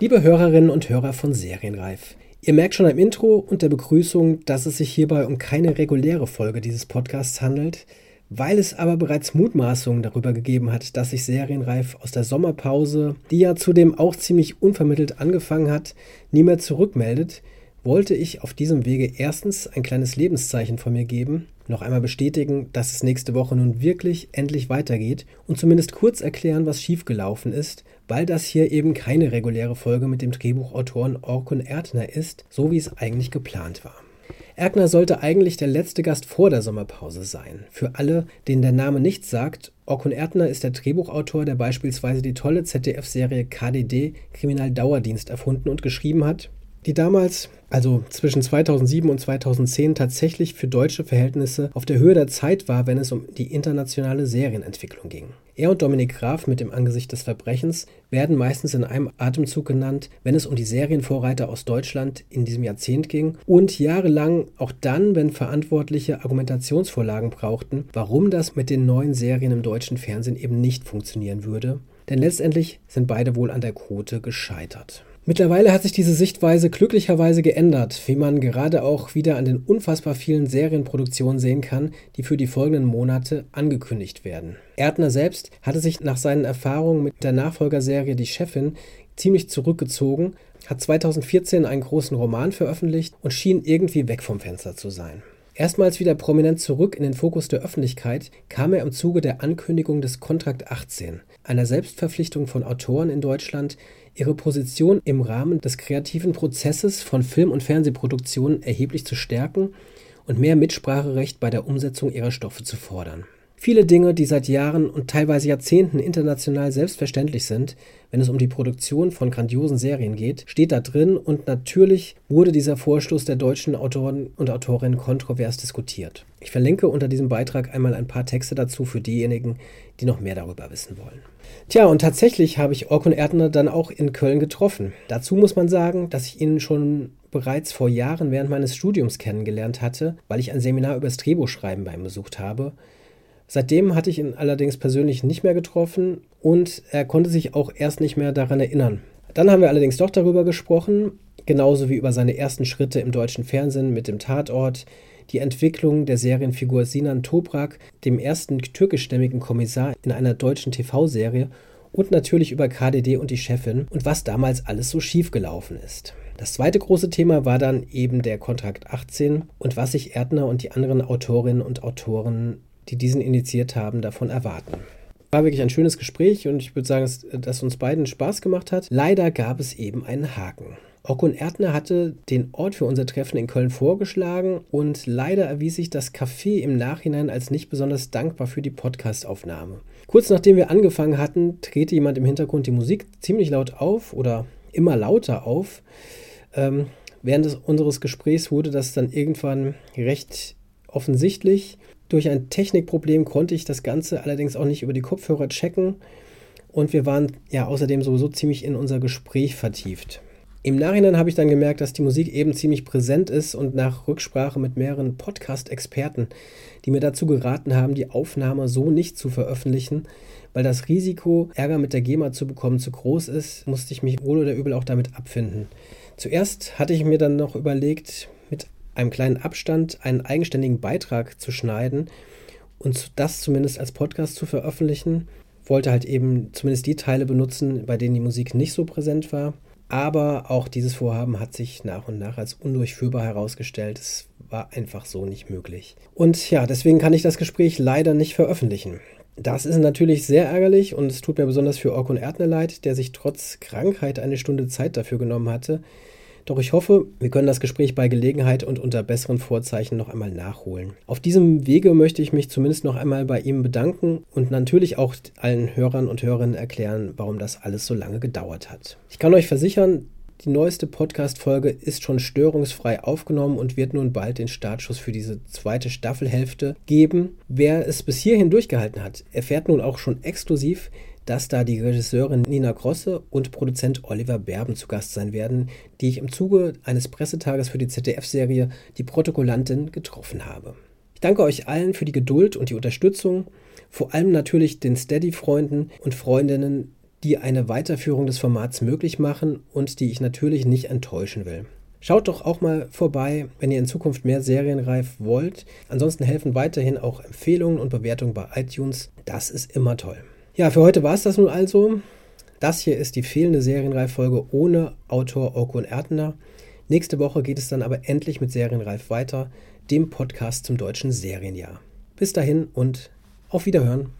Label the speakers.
Speaker 1: Liebe Hörerinnen und Hörer von Serienreif. Ihr merkt schon am Intro und der Begrüßung, dass es sich hierbei um keine reguläre Folge dieses Podcasts handelt. Weil es aber bereits Mutmaßungen darüber gegeben hat, dass sich Serienreif aus der Sommerpause, die ja zudem auch ziemlich unvermittelt angefangen hat, nie mehr zurückmeldet, wollte ich auf diesem Wege erstens ein kleines Lebenszeichen von mir geben, noch einmal bestätigen, dass es nächste Woche nun wirklich endlich weitergeht und zumindest kurz erklären, was schiefgelaufen ist, weil das hier eben keine reguläre Folge mit dem Drehbuchautoren Orkun Erdner ist, so wie es eigentlich geplant war. Erkner sollte eigentlich der letzte Gast vor der Sommerpause sein. Für alle, denen der Name nichts sagt, Orkun Erdner ist der Drehbuchautor, der beispielsweise die tolle ZDF-Serie KDD Kriminaldauerdienst erfunden und geschrieben hat die damals, also zwischen 2007 und 2010, tatsächlich für deutsche Verhältnisse auf der Höhe der Zeit war, wenn es um die internationale Serienentwicklung ging. Er und Dominik Graf mit dem Angesicht des Verbrechens werden meistens in einem Atemzug genannt, wenn es um die Serienvorreiter aus Deutschland in diesem Jahrzehnt ging und jahrelang auch dann, wenn Verantwortliche Argumentationsvorlagen brauchten, warum das mit den neuen Serien im deutschen Fernsehen eben nicht funktionieren würde. Denn letztendlich sind beide wohl an der Quote gescheitert. Mittlerweile hat sich diese Sichtweise glücklicherweise geändert, wie man gerade auch wieder an den unfassbar vielen Serienproduktionen sehen kann, die für die folgenden Monate angekündigt werden. Erdner selbst hatte sich nach seinen Erfahrungen mit der Nachfolgerserie Die Chefin ziemlich zurückgezogen, hat 2014 einen großen Roman veröffentlicht und schien irgendwie weg vom Fenster zu sein. Erstmals wieder prominent zurück in den Fokus der Öffentlichkeit kam er im Zuge der Ankündigung des Kontrakt 18, einer Selbstverpflichtung von Autoren in Deutschland, ihre Position im Rahmen des kreativen Prozesses von Film- und Fernsehproduktionen erheblich zu stärken und mehr Mitspracherecht bei der Umsetzung ihrer Stoffe zu fordern. Viele Dinge, die seit Jahren und teilweise Jahrzehnten international selbstverständlich sind, wenn es um die Produktion von grandiosen Serien geht, steht da drin und natürlich wurde dieser Vorstoß der deutschen Autoren und Autorinnen kontrovers diskutiert. Ich verlinke unter diesem Beitrag einmal ein paar Texte dazu für diejenigen, die noch mehr darüber wissen wollen. Tja, und tatsächlich habe ich Orkun Erdner dann auch in Köln getroffen. Dazu muss man sagen, dass ich ihn schon bereits vor Jahren während meines Studiums kennengelernt hatte, weil ich ein Seminar über das Drehbuchschreiben bei ihm besucht habe. Seitdem hatte ich ihn allerdings persönlich nicht mehr getroffen und er konnte sich auch erst nicht mehr daran erinnern. Dann haben wir allerdings doch darüber gesprochen, genauso wie über seine ersten Schritte im deutschen Fernsehen mit dem Tatort, die Entwicklung der Serienfigur Sinan Toprak, dem ersten türkischstämmigen Kommissar in einer deutschen TV-Serie und natürlich über KDD und die Chefin und was damals alles so schief gelaufen ist. Das zweite große Thema war dann eben der Kontrakt 18 und was sich Erdner und die anderen Autorinnen und Autoren, die diesen initiiert haben, davon erwarten. War wirklich ein schönes Gespräch und ich würde sagen, dass, dass uns beiden Spaß gemacht hat. Leider gab es eben einen Haken. Okun Erdner hatte den Ort für unser Treffen in Köln vorgeschlagen und leider erwies sich das Café im Nachhinein als nicht besonders dankbar für die Podcastaufnahme. Kurz nachdem wir angefangen hatten, drehte jemand im Hintergrund die Musik ziemlich laut auf oder immer lauter auf. Ähm, während des, unseres Gesprächs wurde das dann irgendwann recht offensichtlich. Durch ein Technikproblem konnte ich das Ganze allerdings auch nicht über die Kopfhörer checken und wir waren ja außerdem sowieso ziemlich in unser Gespräch vertieft. Im Nachhinein habe ich dann gemerkt, dass die Musik eben ziemlich präsent ist und nach Rücksprache mit mehreren Podcast-Experten, die mir dazu geraten haben, die Aufnahme so nicht zu veröffentlichen, weil das Risiko, Ärger mit der GEMA zu bekommen, zu groß ist, musste ich mich wohl oder übel auch damit abfinden. Zuerst hatte ich mir dann noch überlegt, einem kleinen Abstand einen eigenständigen Beitrag zu schneiden und das zumindest als Podcast zu veröffentlichen. Wollte halt eben zumindest die Teile benutzen, bei denen die Musik nicht so präsent war. Aber auch dieses Vorhaben hat sich nach und nach als undurchführbar herausgestellt. Es war einfach so nicht möglich. Und ja, deswegen kann ich das Gespräch leider nicht veröffentlichen. Das ist natürlich sehr ärgerlich und es tut mir besonders für Orkun Erdner leid, der sich trotz Krankheit eine Stunde Zeit dafür genommen hatte, doch ich hoffe, wir können das Gespräch bei Gelegenheit und unter besseren Vorzeichen noch einmal nachholen. Auf diesem Wege möchte ich mich zumindest noch einmal bei ihm bedanken und natürlich auch allen Hörern und Hörerinnen erklären, warum das alles so lange gedauert hat. Ich kann euch versichern, die neueste Podcast-Folge ist schon störungsfrei aufgenommen und wird nun bald den Startschuss für diese zweite Staffelhälfte geben. Wer es bis hierhin durchgehalten hat, erfährt nun auch schon exklusiv, dass da die Regisseurin Nina Grosse und Produzent Oliver Berben zu Gast sein werden, die ich im Zuge eines Pressetages für die ZDF-Serie Die Protokollantin getroffen habe. Ich danke euch allen für die Geduld und die Unterstützung, vor allem natürlich den Steady-Freunden und Freundinnen, die eine Weiterführung des Formats möglich machen und die ich natürlich nicht enttäuschen will. Schaut doch auch mal vorbei, wenn ihr in Zukunft mehr serienreif wollt. Ansonsten helfen weiterhin auch Empfehlungen und Bewertungen bei iTunes. Das ist immer toll. Ja, für heute war es das nun also. Das hier ist die fehlende Serienreif-Folge ohne Autor Orkun Erdner. Nächste Woche geht es dann aber endlich mit Serienreif weiter, dem Podcast zum deutschen Serienjahr. Bis dahin und auf Wiederhören.